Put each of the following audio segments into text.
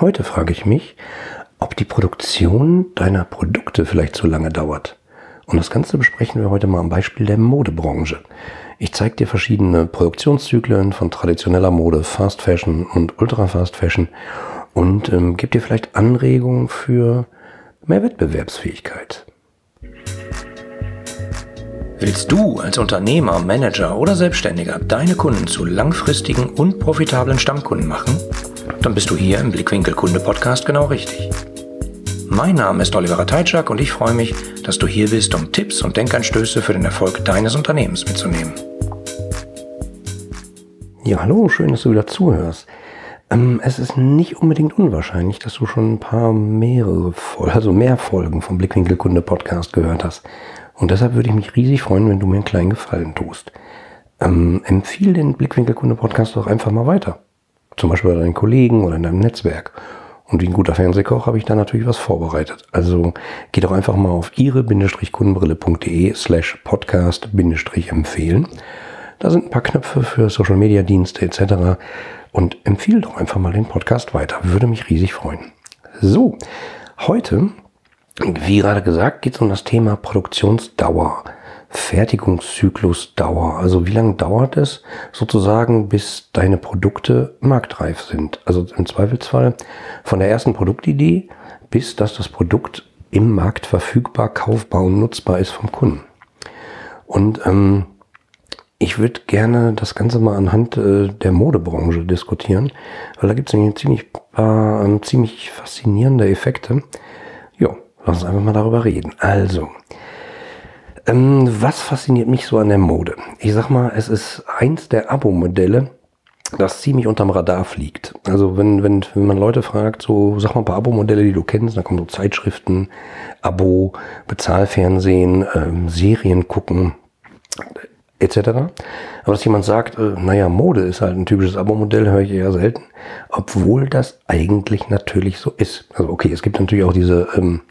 Heute frage ich mich, ob die Produktion deiner Produkte vielleicht zu lange dauert. Und das Ganze besprechen wir heute mal am Beispiel der Modebranche. Ich zeige dir verschiedene Produktionszyklen von traditioneller Mode, Fast Fashion und Ultra Fast Fashion und ähm, gebe dir vielleicht Anregungen für mehr Wettbewerbsfähigkeit. Willst du als Unternehmer, Manager oder Selbstständiger deine Kunden zu langfristigen und profitablen Stammkunden machen? Dann bist du hier im Blickwinkel Kunde Podcast genau richtig. Mein Name ist Oliver Teitschak und ich freue mich, dass du hier bist, um Tipps und Denkanstöße für den Erfolg deines Unternehmens mitzunehmen. Ja, hallo, schön, dass du wieder zuhörst. Ähm, es ist nicht unbedingt unwahrscheinlich, dass du schon ein paar mehrere Folgen, also mehr Folgen vom Blickwinkel Kunde Podcast gehört hast. Und deshalb würde ich mich riesig freuen, wenn du mir einen kleinen Gefallen tust. Ähm, empfiehl den Blickwinkel Kunde Podcast doch einfach mal weiter. Zum Beispiel bei deinen Kollegen oder in deinem Netzwerk. Und wie ein guter Fernsehkoch habe ich da natürlich was vorbereitet. Also geh doch einfach mal auf ihre-kundenbrille.de slash podcast-empfehlen. Da sind ein paar Knöpfe für Social Media Dienste etc. Und empfehle doch einfach mal den Podcast weiter. Würde mich riesig freuen. So, heute, wie gerade gesagt, geht es um das Thema Produktionsdauer. Fertigungszyklusdauer. Also wie lange dauert es sozusagen, bis deine Produkte marktreif sind? Also im Zweifelsfall von der ersten Produktidee bis dass das Produkt im Markt verfügbar, kaufbar und nutzbar ist vom Kunden. Und ähm, ich würde gerne das Ganze mal anhand äh, der Modebranche diskutieren, weil da gibt es nämlich ziemlich paar ähm, ziemlich faszinierende Effekte. Ja, lass uns einfach mal darüber reden. Also, ähm, was fasziniert mich so an der Mode? Ich sag mal, es ist eins der Abo-Modelle, das ziemlich unterm Radar fliegt. Also wenn, wenn, wenn man Leute fragt, so sag mal ein paar Abo-Modelle, die du kennst, da kommen so Zeitschriften, Abo, Bezahlfernsehen, ähm, Serien gucken, etc. Aber dass jemand sagt, äh, naja, Mode ist halt ein typisches Abo-Modell, höre ich eher selten, obwohl das eigentlich natürlich so ist. Also okay, es gibt natürlich auch diese ähm,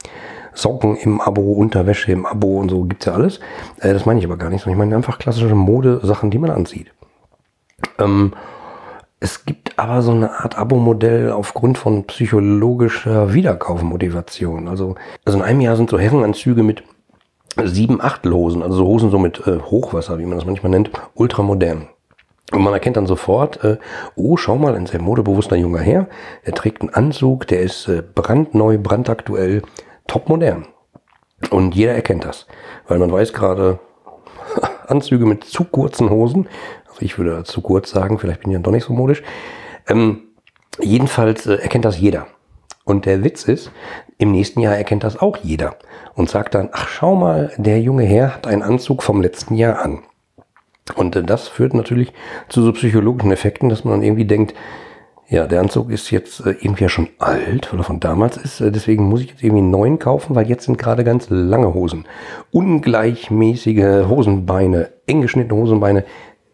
Socken im Abo, Unterwäsche im Abo und so gibt's ja alles. Äh, das meine ich aber gar nicht, sondern ich meine einfach klassische Modesachen, die man anzieht. Ähm, es gibt aber so eine Art Abo-Modell aufgrund von psychologischer Wiederkaufmotivation. Also, also in einem Jahr sind so Herrenanzüge mit sieben Achtelhosen, also so Hosen so mit äh, Hochwasser, wie man das manchmal nennt, ultramodern. Und man erkennt dann sofort, äh, oh, schau mal, ein sehr modebewusster junger Herr, er trägt einen Anzug, der ist äh, brandneu, brandaktuell, topmodern. Und jeder erkennt das, weil man weiß gerade, Anzüge mit zu kurzen Hosen, also ich würde zu kurz sagen, vielleicht bin ich ja doch nicht so modisch, ähm, jedenfalls äh, erkennt das jeder. Und der Witz ist, im nächsten Jahr erkennt das auch jeder und sagt dann, ach schau mal, der junge Herr hat einen Anzug vom letzten Jahr an. Und äh, das führt natürlich zu so psychologischen Effekten, dass man dann irgendwie denkt, ja, der Anzug ist jetzt äh, irgendwie ja schon alt, weil er von damals ist. Äh, deswegen muss ich jetzt irgendwie einen neuen kaufen, weil jetzt sind gerade ganz lange Hosen. Ungleichmäßige Hosenbeine, eng geschnittene Hosenbeine,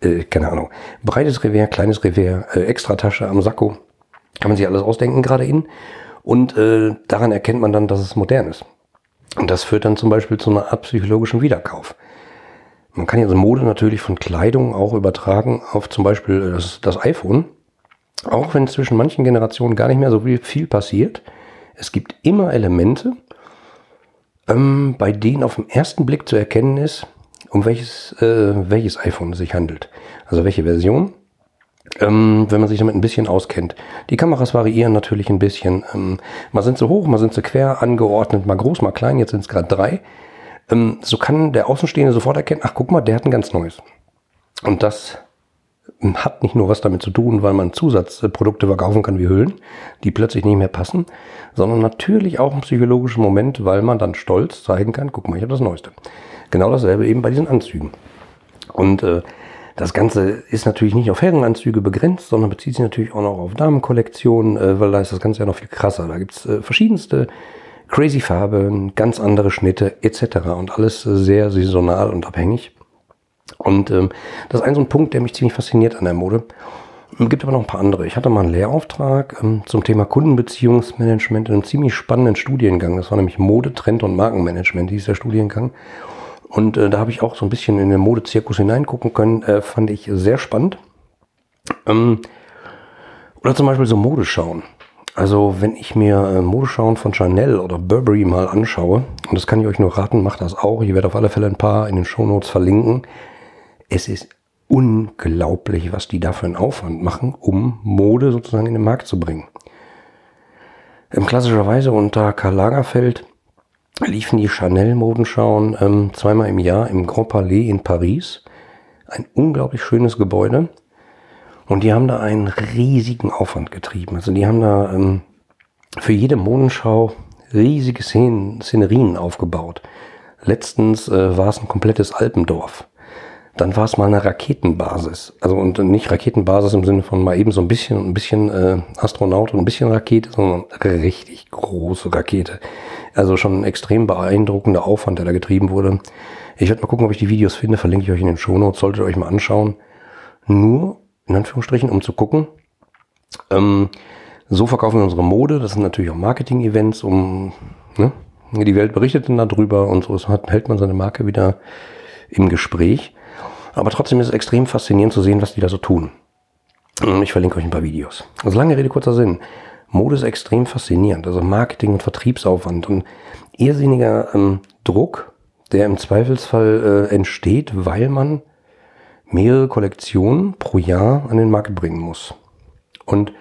äh, keine Ahnung. Breites Revers, kleines Revers, äh, Extratasche am Sakko. Kann man sich alles ausdenken gerade in. Und äh, daran erkennt man dann, dass es modern ist. Und das führt dann zum Beispiel zu einer psychologischen Wiederkauf. Man kann jetzt Mode natürlich von Kleidung auch übertragen auf zum Beispiel das, das iPhone. Auch wenn zwischen manchen Generationen gar nicht mehr so viel, passiert, es gibt immer Elemente, ähm, bei denen auf den ersten Blick zu erkennen ist, um welches, äh, welches iPhone es sich handelt. Also welche Version, ähm, wenn man sich damit ein bisschen auskennt. Die Kameras variieren natürlich ein bisschen. Ähm, mal sind sie hoch, mal sind sie quer angeordnet, mal groß, mal klein, jetzt sind es gerade drei. Ähm, so kann der Außenstehende sofort erkennen, ach guck mal, der hat ein ganz neues. Und das hat nicht nur was damit zu tun, weil man Zusatzprodukte verkaufen kann wie Hüllen, die plötzlich nicht mehr passen, sondern natürlich auch ein psychologischer Moment, weil man dann stolz zeigen kann, guck mal, ich habe das Neueste. Genau dasselbe eben bei diesen Anzügen. Und äh, das Ganze ist natürlich nicht auf Herrenanzüge begrenzt, sondern bezieht sich natürlich auch noch auf Damenkollektionen, äh, weil da ist das Ganze ja noch viel krasser. Da gibt's äh, verschiedenste crazy Farben, ganz andere Schnitte etc. und alles sehr saisonal und abhängig. Und ähm, das ist ein so ein Punkt, der mich ziemlich fasziniert an der Mode. Es gibt aber noch ein paar andere. Ich hatte mal einen Lehrauftrag ähm, zum Thema Kundenbeziehungsmanagement in einem ziemlich spannenden Studiengang. Das war nämlich Mode, Trend und Markenmanagement, hieß der Studiengang. Und äh, da habe ich auch so ein bisschen in den Modezirkus hineingucken können. Äh, fand ich sehr spannend. Ähm, oder zum Beispiel so Modeschauen. Also wenn ich mir äh, Modeschauen von Chanel oder Burberry mal anschaue, und das kann ich euch nur raten, macht das auch. Ich werde auf alle Fälle ein paar in den Shownotes verlinken. Es ist unglaublich, was die da für einen Aufwand machen, um Mode sozusagen in den Markt zu bringen. Ähm, klassischerweise unter Karl Lagerfeld liefen die Chanel-Modenschauen ähm, zweimal im Jahr im Grand Palais in Paris. Ein unglaublich schönes Gebäude. Und die haben da einen riesigen Aufwand getrieben. Also die haben da ähm, für jede Modenschau riesige Szen Szenerien aufgebaut. Letztens äh, war es ein komplettes Alpendorf. Dann war es mal eine Raketenbasis. Also und nicht Raketenbasis im Sinne von mal eben so ein bisschen, ein bisschen äh, Astronaut und ein bisschen Rakete, sondern richtig große Rakete. Also schon ein extrem beeindruckender Aufwand, der da getrieben wurde. Ich werde mal gucken, ob ich die Videos finde, verlinke ich euch in den Shownotes, solltet ihr euch mal anschauen. Nur in Anführungsstrichen, um zu gucken. Ähm, so verkaufen wir unsere Mode. Das sind natürlich auch Marketing-Events, um ne, die Welt berichtet dann darüber und so hat, hält man seine Marke wieder im Gespräch. Aber trotzdem ist es extrem faszinierend zu sehen, was die da so tun. Ich verlinke euch ein paar Videos. Also lange Rede, kurzer Sinn. Mode ist extrem faszinierend. Also Marketing und Vertriebsaufwand und irrsinniger ähm, Druck, der im Zweifelsfall äh, entsteht, weil man mehrere Kollektionen pro Jahr an den Markt bringen muss. Und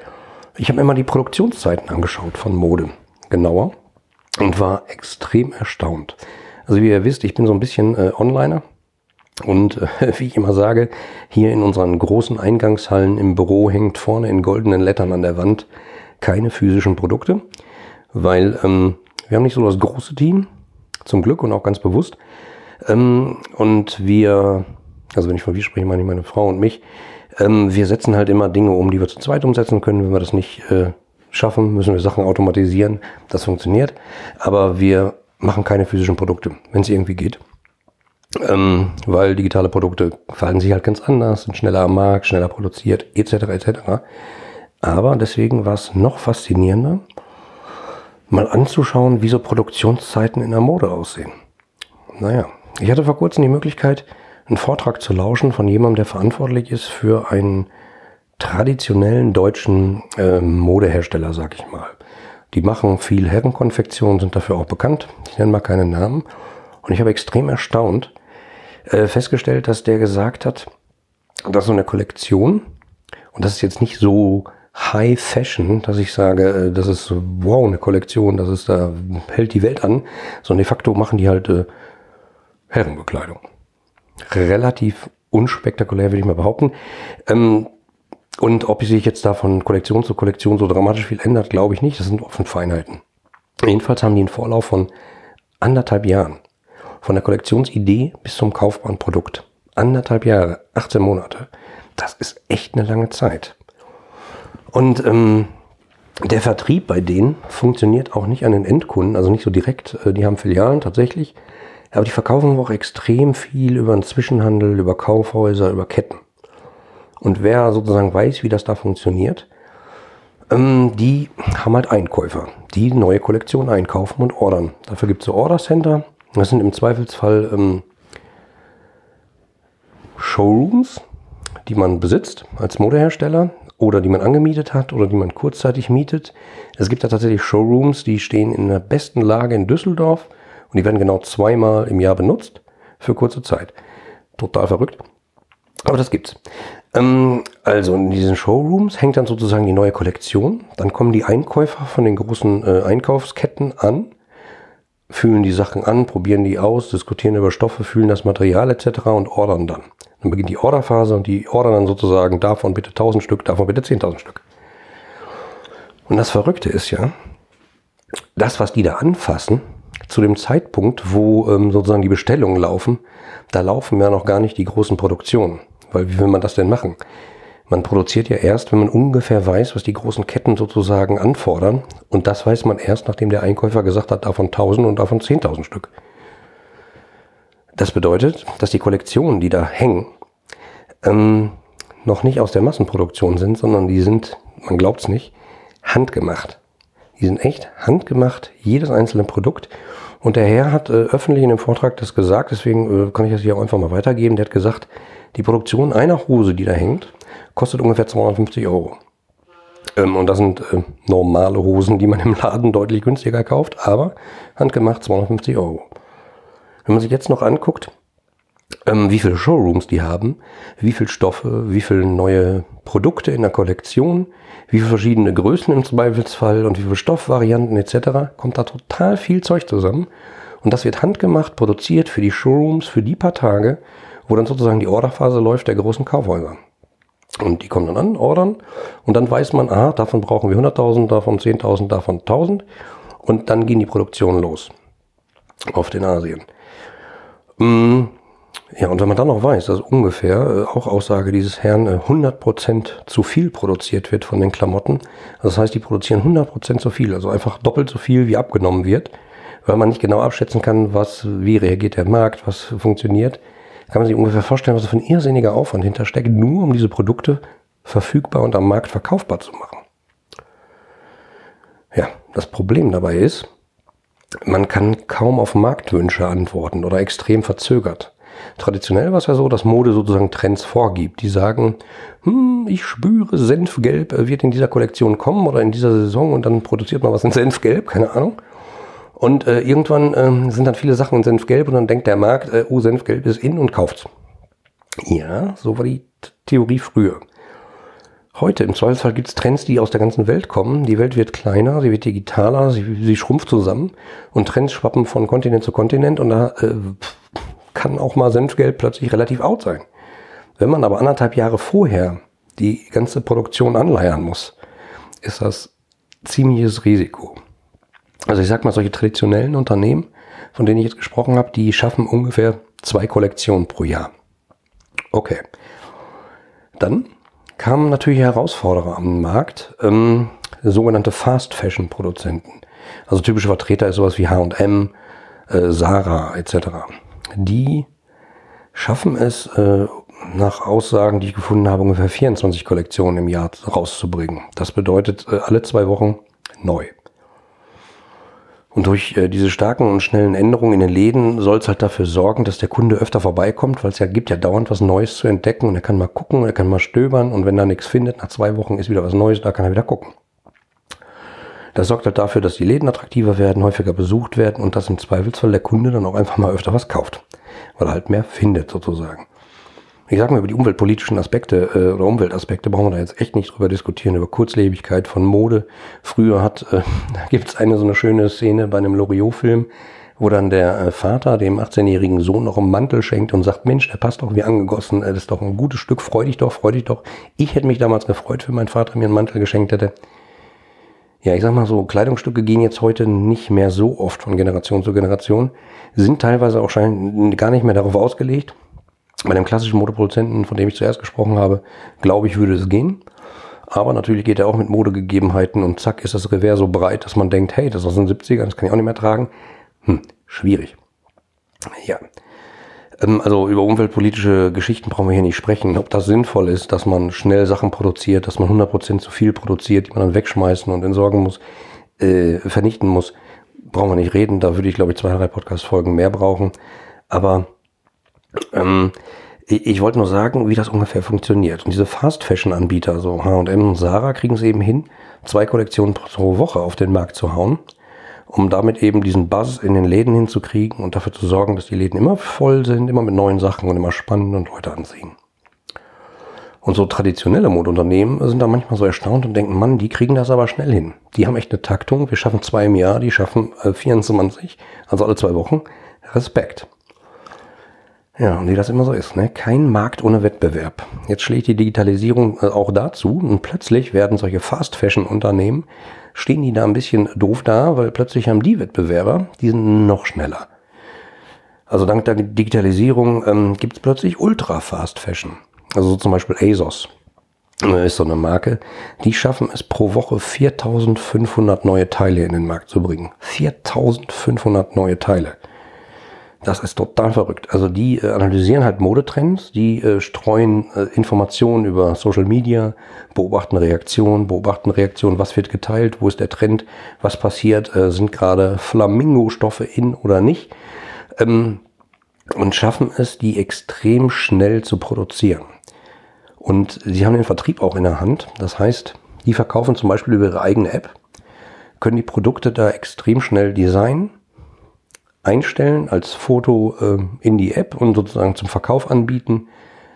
ich habe mir mal die Produktionszeiten angeschaut von Mode genauer und war extrem erstaunt. Also wie ihr wisst, ich bin so ein bisschen äh, Onliner und äh, wie ich immer sage, hier in unseren großen Eingangshallen im Büro hängt vorne in goldenen Lettern an der Wand keine physischen Produkte, weil ähm, wir haben nicht so das große Team, zum Glück und auch ganz bewusst. Ähm, und wir also wenn ich von wir spreche, meine ich meine Frau und mich, ähm, wir setzen halt immer Dinge um, die wir zu zweit umsetzen können. Wenn wir das nicht äh, schaffen, müssen wir Sachen automatisieren. Das funktioniert. Aber wir machen keine physischen Produkte, wenn es irgendwie geht. Ähm, weil digitale Produkte verhalten sich halt ganz anders, sind schneller am Markt, schneller produziert, etc. etc. Aber deswegen war es noch faszinierender, mal anzuschauen, wie so Produktionszeiten in der Mode aussehen. Naja, ich hatte vor kurzem die Möglichkeit, einen Vortrag zu lauschen von jemandem, der verantwortlich ist für einen traditionellen deutschen äh, Modehersteller, sag ich mal. Die machen viel Herrenkonfektion, sind dafür auch bekannt. Ich nenne mal keine Namen. Und ich habe extrem erstaunt äh, festgestellt, dass der gesagt hat, dass so eine Kollektion, und das ist jetzt nicht so High Fashion, dass ich sage, äh, das ist wow, eine Kollektion, das ist da, hält die Welt an, sondern de facto machen die halt äh, Herrenbekleidung relativ unspektakulär, würde ich mal behaupten. Ähm, und ob sich jetzt da von Kollektion zu Kollektion so dramatisch viel ändert, glaube ich nicht. Das sind offen Feinheiten. Jedenfalls haben die einen Vorlauf von anderthalb Jahren. Von der Kollektionsidee bis zum kaufbaren Produkt. Anderthalb Jahre, 18 Monate. Das ist echt eine lange Zeit. Und ähm, der Vertrieb bei denen funktioniert auch nicht an den Endkunden, also nicht so direkt. Äh, die haben Filialen tatsächlich, aber die verkaufen auch extrem viel über den Zwischenhandel, über Kaufhäuser, über Ketten. Und wer sozusagen weiß, wie das da funktioniert, ähm, die haben halt Einkäufer, die neue Kollektionen einkaufen und ordern. Dafür gibt es so Order Center. Das sind im Zweifelsfall ähm, Showrooms, die man besitzt als Modehersteller oder die man angemietet hat oder die man kurzzeitig mietet. Es gibt da tatsächlich Showrooms, die stehen in der besten Lage in Düsseldorf und die werden genau zweimal im Jahr benutzt für kurze Zeit. Total verrückt. Aber das gibt's. Ähm, also in diesen Showrooms hängt dann sozusagen die neue Kollektion. Dann kommen die Einkäufer von den großen äh, Einkaufsketten an, fühlen die Sachen an, probieren die aus, diskutieren über Stoffe, fühlen das Material etc. und ordern dann. Dann beginnt die Orderphase und die ordern dann sozusagen davon bitte 1000 Stück, davon bitte 10.000 Stück. Und das Verrückte ist ja, das, was die da anfassen, zu dem Zeitpunkt, wo ähm, sozusagen die Bestellungen laufen, da laufen ja noch gar nicht die großen Produktionen. Weil wie will man das denn machen? Man produziert ja erst, wenn man ungefähr weiß, was die großen Ketten sozusagen anfordern. Und das weiß man erst, nachdem der Einkäufer gesagt hat, davon 1000 und davon 10.000 Stück. Das bedeutet, dass die Kollektionen, die da hängen, ähm, noch nicht aus der Massenproduktion sind, sondern die sind, man glaubt es nicht, handgemacht. Die sind echt handgemacht, jedes einzelne Produkt. Und der Herr hat äh, öffentlich in dem Vortrag das gesagt, deswegen äh, kann ich das hier auch einfach mal weitergeben. Der hat gesagt, die Produktion einer Hose, die da hängt, kostet ungefähr 250 Euro. Ähm, und das sind äh, normale Hosen, die man im Laden deutlich günstiger kauft, aber handgemacht 250 Euro. Wenn man sich jetzt noch anguckt, ähm, wie viele Showrooms die haben, wie viele Stoffe, wie viele neue Produkte in der Kollektion, wie viele verschiedene Größen im Zweifelsfall und wie viele Stoffvarianten etc., kommt da total viel Zeug zusammen. Und das wird handgemacht, produziert für die Showrooms, für die paar Tage, wo dann sozusagen die Orderphase läuft der großen Kaufhäuser. Und die kommen dann an, ordern. Und dann weiß man, aha, davon brauchen wir 100.000, davon 10.000, davon 1.000 und dann gehen die Produktionen los auf den Asien. Mm, ja, und wenn man dann noch weiß, dass ungefähr, äh, auch Aussage dieses Herrn, äh, 100% zu viel produziert wird von den Klamotten, das heißt, die produzieren 100% zu viel, also einfach doppelt so viel, wie abgenommen wird, weil man nicht genau abschätzen kann, was, wie reagiert der Markt, was funktioniert, kann man sich ungefähr vorstellen, was für ein irrsinniger Aufwand hintersteckt, nur um diese Produkte verfügbar und am Markt verkaufbar zu machen. Ja, das Problem dabei ist, man kann kaum auf Marktwünsche antworten oder extrem verzögert. Traditionell war es ja so, dass Mode sozusagen Trends vorgibt. Die sagen, hm, ich spüre, Senfgelb wird in dieser Kollektion kommen oder in dieser Saison und dann produziert man was in Senfgelb, keine Ahnung. Und äh, irgendwann äh, sind dann viele Sachen in Senfgelb und dann denkt der Markt, äh, oh, Senfgelb ist in und kauft's. Ja, so war die Theorie früher. Heute im Zweifelsfall gibt es Trends, die aus der ganzen Welt kommen. Die Welt wird kleiner, sie wird digitaler, sie, sie schrumpft zusammen und Trends schwappen von Kontinent zu Kontinent und da äh, kann auch mal Senfgelb plötzlich relativ out sein. Wenn man aber anderthalb Jahre vorher die ganze Produktion anleiern muss, ist das ziemliches Risiko. Also ich sag mal, solche traditionellen Unternehmen, von denen ich jetzt gesprochen habe, die schaffen ungefähr zwei Kollektionen pro Jahr. Okay. Dann kamen natürlich Herausforderer am Markt, ähm, sogenannte Fast Fashion Produzenten. Also typische Vertreter ist sowas wie H&M, äh, Sarah etc. Die schaffen es, äh, nach Aussagen, die ich gefunden habe, ungefähr 24 Kollektionen im Jahr rauszubringen. Das bedeutet äh, alle zwei Wochen neu. Und durch äh, diese starken und schnellen Änderungen in den Läden soll es halt dafür sorgen, dass der Kunde öfter vorbeikommt, weil es ja gibt ja dauernd was Neues zu entdecken und er kann mal gucken, er kann mal stöbern und wenn er nichts findet, nach zwei Wochen ist wieder was Neues, da kann er wieder gucken. Das sorgt halt dafür, dass die Läden attraktiver werden, häufiger besucht werden und dass im Zweifelsfall der Kunde dann auch einfach mal öfter was kauft, weil er halt mehr findet sozusagen. Ich sage mal, über die umweltpolitischen Aspekte äh, oder Umweltaspekte brauchen wir da jetzt echt nicht drüber diskutieren, über Kurzlebigkeit von Mode. Früher hat, äh, da gibt es eine so eine schöne Szene bei einem Loriot-Film, wo dann der äh, Vater dem 18-jährigen Sohn noch einen Mantel schenkt und sagt, Mensch, der passt doch wie angegossen, äh, das ist doch ein gutes Stück, freu dich doch, freu dich doch. Ich hätte mich damals gefreut, wenn mein Vater mir einen Mantel geschenkt hätte. Ja, ich sag mal so, Kleidungsstücke gehen jetzt heute nicht mehr so oft von Generation zu Generation, sind teilweise auch gar nicht mehr darauf ausgelegt, bei dem klassischen Modeproduzenten, von dem ich zuerst gesprochen habe, glaube ich, würde es gehen. Aber natürlich geht er auch mit Modegegebenheiten und zack ist das Revers so breit, dass man denkt, hey, das ist aus den 70ern, das kann ich auch nicht mehr tragen. Hm, schwierig. Ja. Ähm, also über umweltpolitische Geschichten brauchen wir hier nicht sprechen. Ob das sinnvoll ist, dass man schnell Sachen produziert, dass man 100% zu viel produziert, die man dann wegschmeißen und entsorgen muss, äh, vernichten muss, brauchen wir nicht reden. Da würde ich, glaube ich, zwei, drei Podcast-Folgen mehr brauchen. Aber ähm, ich, ich wollte nur sagen, wie das ungefähr funktioniert. Und diese Fast-Fashion-Anbieter, so H&M und Sarah, kriegen es eben hin, zwei Kollektionen pro Woche auf den Markt zu hauen, um damit eben diesen Buzz in den Läden hinzukriegen und dafür zu sorgen, dass die Läden immer voll sind, immer mit neuen Sachen und immer spannend und Leute anziehen. Und so traditionelle Modeunternehmen sind da manchmal so erstaunt und denken, Mann, die kriegen das aber schnell hin. Die haben echt eine Taktung. Wir schaffen zwei im Jahr, die schaffen äh, 24, also alle zwei Wochen. Respekt. Ja, und wie das immer so ist, ne? Kein Markt ohne Wettbewerb. Jetzt schlägt die Digitalisierung äh, auch dazu und plötzlich werden solche Fast-Fashion-Unternehmen, stehen die da ein bisschen doof da, weil plötzlich haben die Wettbewerber, die sind noch schneller. Also dank der Digitalisierung ähm, gibt es plötzlich Ultra-Fast-Fashion. Also so zum Beispiel ASOS äh, ist so eine Marke, die schaffen es pro Woche 4500 neue Teile in den Markt zu bringen. 4500 neue Teile. Das ist total verrückt. Also die äh, analysieren halt Modetrends, die äh, streuen äh, Informationen über Social Media, beobachten Reaktionen, beobachten Reaktionen, was wird geteilt, wo ist der Trend, was passiert, äh, sind gerade Flamingo-Stoffe in oder nicht. Ähm, und schaffen es, die extrem schnell zu produzieren. Und sie haben den Vertrieb auch in der Hand. Das heißt, Die verkaufen zum Beispiel über ihre eigene App, können die Produkte da extrem schnell designen, einstellen als Foto äh, in die App und sozusagen zum Verkauf anbieten,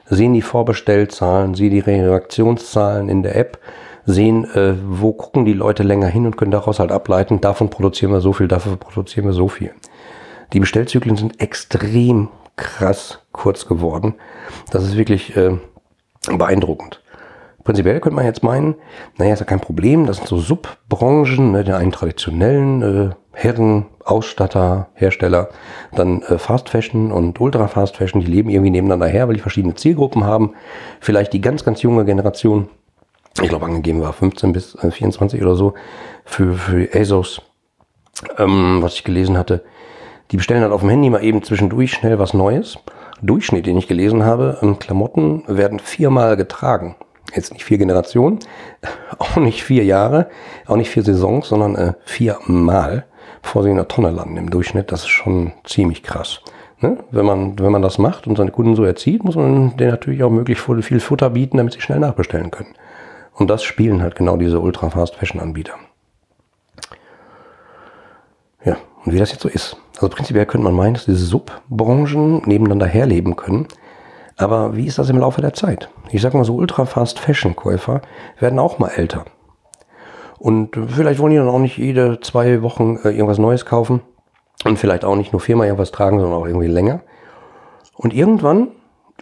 sehen die Vorbestellzahlen, sehen die Reaktionszahlen in der App, sehen, äh, wo gucken die Leute länger hin und können daraus halt ableiten, davon produzieren wir so viel, dafür produzieren wir so viel. Die Bestellzyklen sind extrem krass kurz geworden. Das ist wirklich äh, beeindruckend. Prinzipiell könnte man jetzt meinen, naja, ist ja kein Problem, das sind so Subbranchen, ne, den einen traditionellen äh, Herren, Ausstatter, Hersteller, dann äh, Fast Fashion und Ultra Fast Fashion, die leben irgendwie nebeneinander her, weil die verschiedene Zielgruppen haben. Vielleicht die ganz, ganz junge Generation, ich glaube angegeben war 15 bis äh, 24 oder so, für, für ASOS, ähm, was ich gelesen hatte. Die bestellen dann auf dem Handy mal eben zwischendurch schnell was Neues. Durchschnitt, den ich gelesen habe, ähm, Klamotten werden viermal getragen jetzt nicht vier Generationen, auch nicht vier Jahre, auch nicht vier Saisons, sondern äh, viermal, bevor sie in der Tonne landen im Durchschnitt. Das ist schon ziemlich krass. Ne? Wenn, man, wenn man das macht und seine Kunden so erzieht, muss man denen natürlich auch möglichst viel Futter bieten, damit sie schnell nachbestellen können. Und das spielen halt genau diese Ultra-Fast-Fashion-Anbieter. Ja, und wie das jetzt so ist. Also prinzipiell könnte man meinen, dass diese Subbranchen nebeneinander herleben können. Aber wie ist das im Laufe der Zeit? Ich sag mal so, Ultra-Fast-Fashion-Käufer werden auch mal älter. Und vielleicht wollen die dann auch nicht jede zwei Wochen äh, irgendwas Neues kaufen. Und vielleicht auch nicht nur viermal irgendwas tragen, sondern auch irgendwie länger. Und irgendwann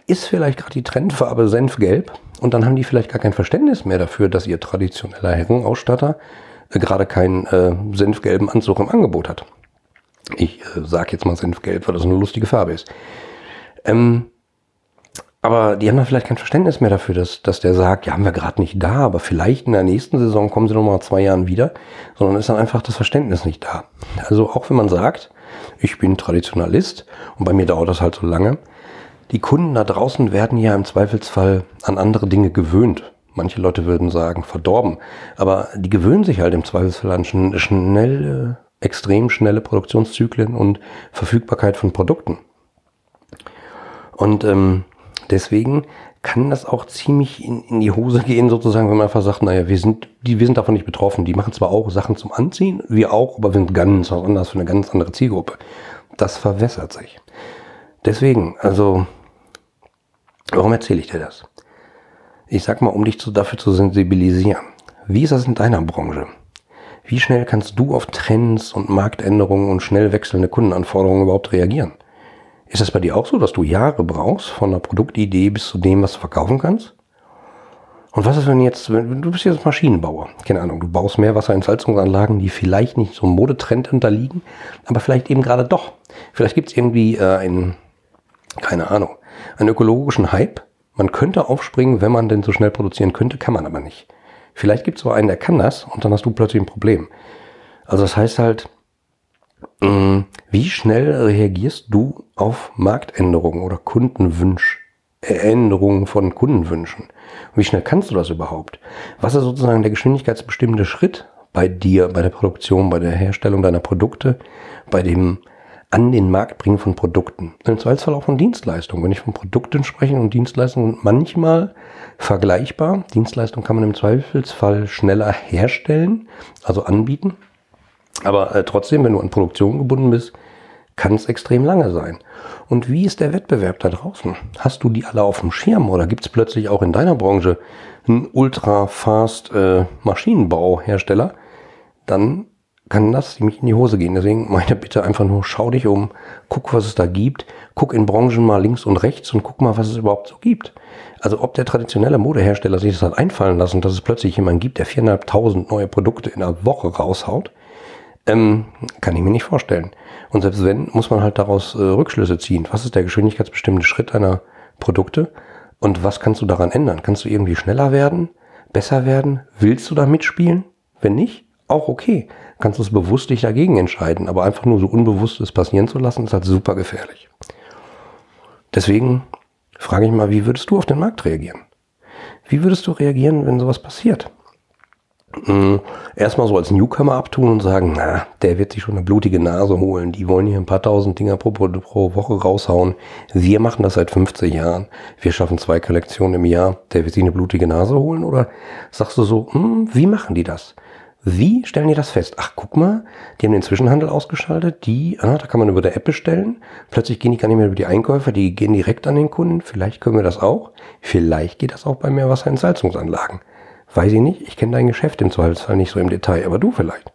ist vielleicht gerade die Trendfarbe Senfgelb und dann haben die vielleicht gar kein Verständnis mehr dafür, dass ihr traditioneller Herrenausstatter äh, gerade keinen äh, senfgelben Anzug im Angebot hat. Ich äh, sage jetzt mal Senfgelb, weil das eine lustige Farbe ist. Ähm, aber die haben dann vielleicht kein Verständnis mehr dafür, dass, dass der sagt, ja, haben wir gerade nicht da, aber vielleicht in der nächsten Saison kommen sie noch mal zwei Jahren wieder, sondern ist dann einfach das Verständnis nicht da. Also auch wenn man sagt, ich bin Traditionalist und bei mir dauert das halt so lange, die Kunden da draußen werden ja im Zweifelsfall an andere Dinge gewöhnt. Manche Leute würden sagen, verdorben. Aber die gewöhnen sich halt im Zweifelsfall an schnelle, extrem schnelle Produktionszyklen und Verfügbarkeit von Produkten. Und ähm, Deswegen kann das auch ziemlich in, in die Hose gehen, sozusagen, wenn man einfach sagt, naja, wir sind, die, wir sind davon nicht betroffen. Die machen zwar auch Sachen zum Anziehen, wir auch, aber wir sind ganz was anderes für eine ganz andere Zielgruppe. Das verwässert sich. Deswegen, also, warum erzähle ich dir das? Ich sag mal, um dich zu, dafür zu sensibilisieren. Wie ist das in deiner Branche? Wie schnell kannst du auf Trends und Marktänderungen und schnell wechselnde Kundenanforderungen überhaupt reagieren? Ist das bei dir auch so, dass du Jahre brauchst von der Produktidee bis zu dem, was du verkaufen kannst? Und was ist, wenn jetzt, wenn, du bist jetzt Maschinenbauer, keine Ahnung, du baust Meerwasserentsalzungsanlagen, die vielleicht nicht so einem Modetrend unterliegen, aber vielleicht eben gerade doch. Vielleicht gibt es irgendwie äh, einen, keine Ahnung, einen ökologischen Hype. Man könnte aufspringen, wenn man denn so schnell produzieren könnte, kann man aber nicht. Vielleicht gibt es so einen, der kann das und dann hast du plötzlich ein Problem. Also das heißt halt, wie schnell reagierst du auf Marktänderungen oder Kundenwünsch, Änderungen von Kundenwünschen? Wie schnell kannst du das überhaupt? Was ist sozusagen der geschwindigkeitsbestimmende Schritt bei dir, bei der Produktion, bei der Herstellung deiner Produkte, bei dem an den Markt bringen von Produkten. Im Zweifelsfall auch von Dienstleistungen. Wenn ich von Produkten spreche und Dienstleistungen manchmal vergleichbar. Dienstleistungen kann man im Zweifelsfall schneller herstellen, also anbieten. Aber äh, trotzdem, wenn du an Produktion gebunden bist, kann es extrem lange sein. Und wie ist der Wettbewerb da draußen? Hast du die alle auf dem Schirm oder gibt es plötzlich auch in deiner Branche einen ultra-fast äh, Maschinenbauhersteller? Dann kann das ziemlich in die Hose gehen. Deswegen meine Bitte einfach nur, schau dich um, guck, was es da gibt, guck in Branchen mal links und rechts und guck mal, was es überhaupt so gibt. Also ob der traditionelle Modehersteller sich das hat einfallen lassen, dass es plötzlich jemanden gibt, der 4.500 neue Produkte in einer Woche raushaut, ähm, kann ich mir nicht vorstellen. Und selbst wenn, muss man halt daraus äh, Rückschlüsse ziehen. Was ist der geschwindigkeitsbestimmende Schritt deiner Produkte? Und was kannst du daran ändern? Kannst du irgendwie schneller werden? Besser werden? Willst du da mitspielen? Wenn nicht, auch okay. Kannst du es bewusst dich dagegen entscheiden. Aber einfach nur so unbewusst es passieren zu lassen, ist halt super gefährlich. Deswegen frage ich mal, wie würdest du auf den Markt reagieren? Wie würdest du reagieren, wenn sowas passiert? Mh, erstmal so als Newcomer abtun und sagen, na, der wird sich schon eine blutige Nase holen. Die wollen hier ein paar tausend Dinger pro, pro Woche raushauen. Wir machen das seit 50 Jahren. Wir schaffen zwei Kollektionen im Jahr. Der wird sich eine blutige Nase holen? Oder sagst du so, hm, wie machen die das? Wie stellen die das fest? Ach, guck mal, die haben den Zwischenhandel ausgeschaltet. Die, ah, da kann man über der App bestellen. Plötzlich gehen die gar nicht mehr über die Einkäufer, die gehen direkt an den Kunden. Vielleicht können wir das auch. Vielleicht geht das auch bei Meerwasserentsalzungsanlagen. Weiß ich nicht. Ich kenne dein Geschäft im Zweifelsfall nicht so im Detail, aber du vielleicht.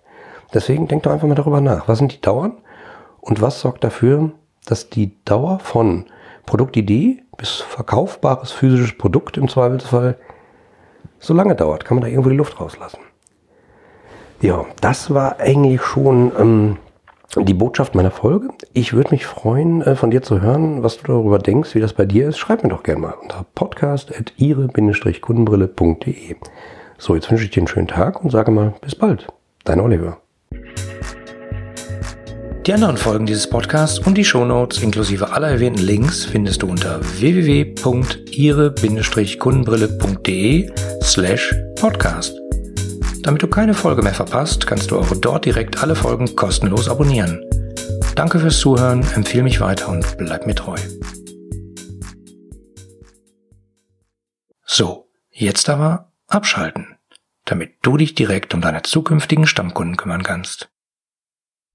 Deswegen denk doch einfach mal darüber nach. Was sind die Dauern? Und was sorgt dafür, dass die Dauer von Produktidee bis verkaufbares physisches Produkt im Zweifelsfall so lange dauert? Kann man da irgendwo die Luft rauslassen? Ja, das war eigentlich schon ähm, die Botschaft meiner Folge. Ich würde mich freuen, äh, von dir zu hören, was du darüber denkst, wie das bei dir ist. Schreib mir doch gerne mal unter podcast.ire-kundenbrille.de. So, jetzt wünsche ich dir einen schönen Tag und sage mal bis bald. Dein Oliver. Die anderen Folgen dieses Podcasts und die Shownotes inklusive aller erwähnten Links findest du unter www.ire-kundenbrille.de slash podcast. Damit du keine Folge mehr verpasst, kannst du auch dort direkt alle Folgen kostenlos abonnieren. Danke fürs Zuhören, empfehle mich weiter und bleib mir treu. So, jetzt aber abschalten, damit du dich direkt um deine zukünftigen Stammkunden kümmern kannst.